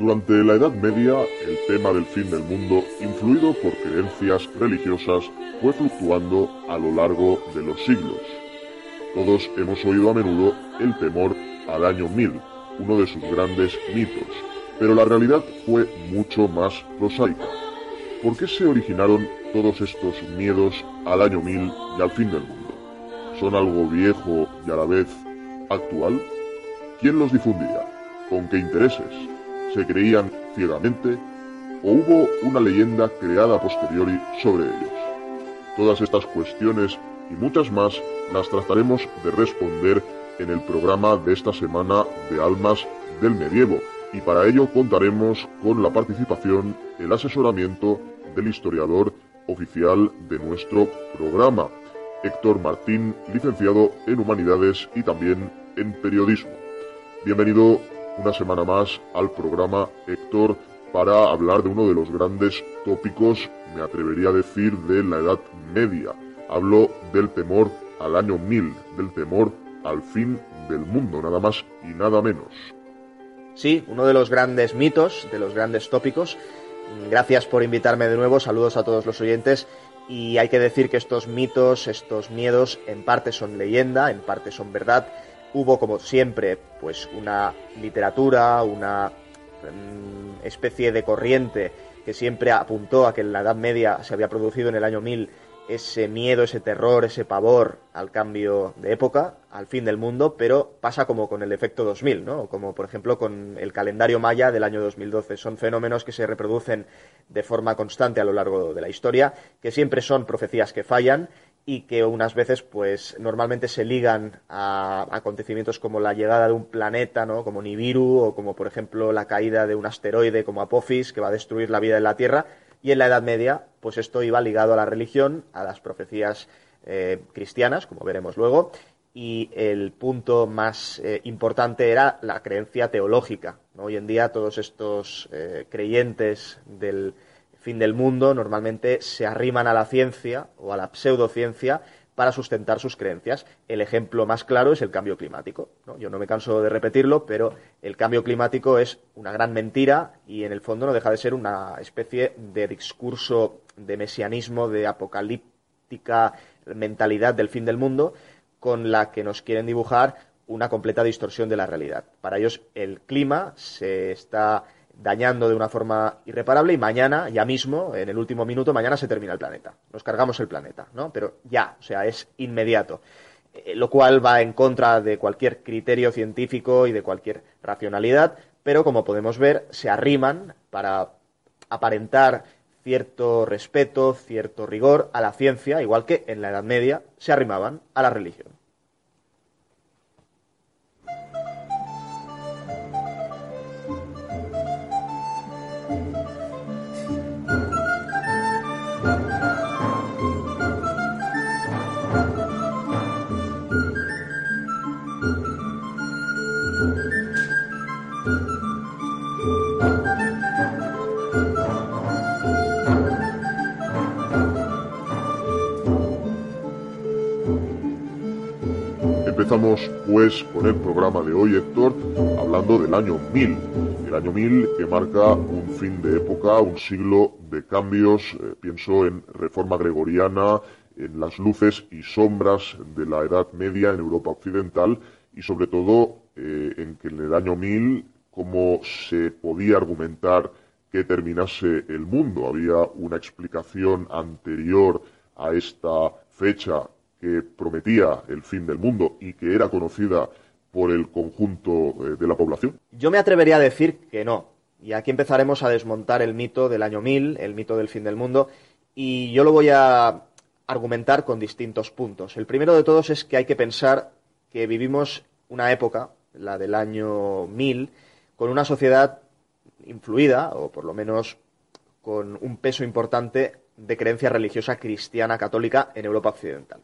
Durante la Edad Media, el tema del fin del mundo, influido por creencias religiosas, fue fluctuando a lo largo de los siglos. Todos hemos oído a menudo el temor al año 1000, uno de sus grandes mitos, pero la realidad fue mucho más prosaica. ¿Por qué se originaron todos estos miedos al año 1000 y al fin del mundo? ¿Son algo viejo y a la vez actual? ¿Quién los difundía? ¿Con qué intereses? ¿Se creían ciegamente? ¿O hubo una leyenda creada posteriori sobre ellos? Todas estas cuestiones y muchas más las trataremos de responder en el programa de esta semana de Almas del Medievo y para ello contaremos con la participación, el asesoramiento del historiador oficial de nuestro programa, Héctor Martín, licenciado en Humanidades y también en Periodismo. Bienvenido una semana más al programa Héctor para hablar de uno de los grandes tópicos, me atrevería a decir, de la Edad Media. Hablo del temor al año 1000, del temor al fin del mundo, nada más y nada menos. Sí, uno de los grandes mitos, de los grandes tópicos. Gracias por invitarme de nuevo, saludos a todos los oyentes. Y hay que decir que estos mitos, estos miedos, en parte son leyenda, en parte son verdad. Hubo, como siempre, pues una literatura, una mm, especie de corriente que siempre apuntó a que en la Edad Media se había producido en el año 1000 ese miedo, ese terror, ese pavor al cambio de época, al fin del mundo, pero pasa como con el efecto 2000, ¿no? Como por ejemplo con el calendario maya del año 2012. Son fenómenos que se reproducen de forma constante a lo largo de la historia, que siempre son profecías que fallan y que unas veces pues normalmente se ligan a acontecimientos como la llegada de un planeta, ¿no? como Nibiru o como por ejemplo la caída de un asteroide como Apophis que va a destruir la vida en la Tierra y en la Edad Media, pues esto iba ligado a la religión, a las profecías eh, cristianas, como veremos luego, y el punto más eh, importante era la creencia teológica. Hoy en día todos estos eh, creyentes del fin del mundo normalmente se arriman a la ciencia o a la pseudociencia para sustentar sus creencias. El ejemplo más claro es el cambio climático. Yo no me canso de repetirlo, pero el cambio climático es una gran mentira y en el fondo no deja de ser una especie de discurso de mesianismo, de apocalíptica mentalidad del fin del mundo, con la que nos quieren dibujar una completa distorsión de la realidad. Para ellos el clima se está dañando de una forma irreparable y mañana, ya mismo, en el último minuto, mañana se termina el planeta. Nos cargamos el planeta, ¿no? Pero ya, o sea, es inmediato. Eh, lo cual va en contra de cualquier criterio científico y de cualquier racionalidad, pero como podemos ver, se arriman para aparentar cierto respeto, cierto rigor a la ciencia, igual que en la Edad Media se arrimaban a la religión. Pues con el programa de hoy, Héctor, hablando del año 1000. El año 1000 que marca un fin de época, un siglo de cambios, eh, pienso en reforma gregoriana, en las luces y sombras de la Edad Media en Europa Occidental y sobre todo eh, en que en el año 1000 cómo se podía argumentar que terminase el mundo. Había una explicación anterior a esta fecha que prometía el fin del mundo y que era conocida por el conjunto eh, de la población? Yo me atrevería a decir que no. Y aquí empezaremos a desmontar el mito del año 1000, el mito del fin del mundo, y yo lo voy a argumentar con distintos puntos. El primero de todos es que hay que pensar que vivimos una época, la del año 1000, con una sociedad influida, o por lo menos con un peso importante de creencia religiosa cristiana católica en Europa Occidental.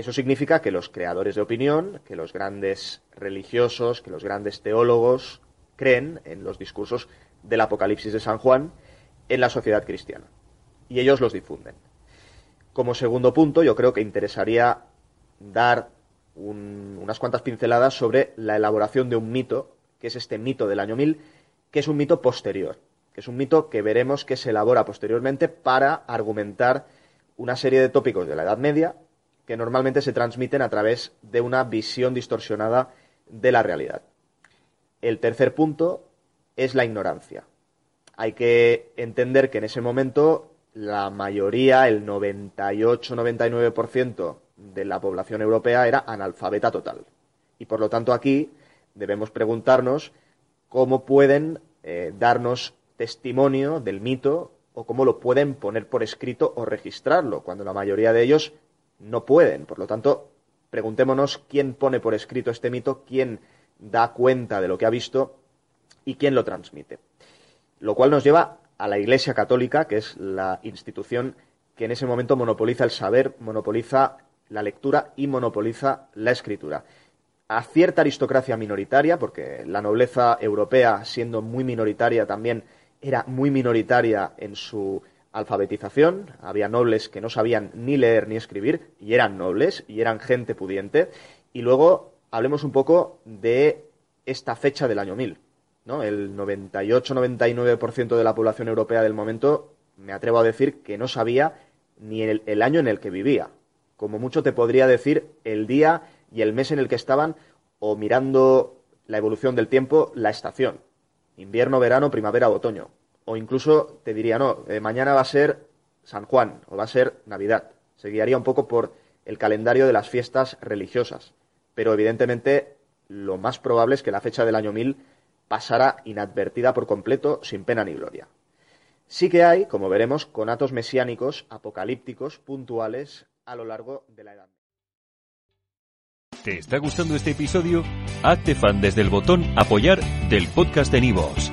Eso significa que los creadores de opinión, que los grandes religiosos, que los grandes teólogos creen en los discursos del Apocalipsis de San Juan en la sociedad cristiana. Y ellos los difunden. Como segundo punto, yo creo que interesaría dar unas cuantas pinceladas sobre la elaboración de un mito, que es este mito del año 1000, que es un mito posterior, que es un mito que veremos que se elabora posteriormente para argumentar una serie de tópicos de la Edad Media que normalmente se transmiten a través de una visión distorsionada de la realidad. El tercer punto es la ignorancia. Hay que entender que en ese momento la mayoría, el 98-99% de la población europea era analfabeta total. Y por lo tanto aquí debemos preguntarnos cómo pueden eh, darnos testimonio del mito o cómo lo pueden poner por escrito o registrarlo, cuando la mayoría de ellos no pueden. Por lo tanto, preguntémonos quién pone por escrito este mito, quién da cuenta de lo que ha visto y quién lo transmite. Lo cual nos lleva a la Iglesia Católica, que es la institución que en ese momento monopoliza el saber, monopoliza la lectura y monopoliza la escritura. A cierta aristocracia minoritaria, porque la nobleza europea, siendo muy minoritaria también, era muy minoritaria en su alfabetización. Había nobles que no sabían ni leer ni escribir, y eran nobles, y eran gente pudiente. Y luego hablemos un poco de esta fecha del año 1000. ¿no? El 98-99% de la población europea del momento, me atrevo a decir que no sabía ni el, año en el que vivía. Como mucho te podría decir el día y el mes en el que estaban, o mirando la evolución del tiempo, la estación. Invierno, verano, primavera, otoño. O incluso te diría, no, eh, mañana va a ser San Juan o va a ser Navidad. Se guiaría un poco por el calendario de las fiestas religiosas. Pero evidentemente lo más probable es que la fecha del año 1000 pasara inadvertida por completo, sin pena ni gloria. Sí que hay, como veremos, conatos mesiánicos apocalípticos puntuales a lo largo de la Edad ¿Te está gustando este episodio? Hazte fan desde el botón Apoyar del podcast de Nivos.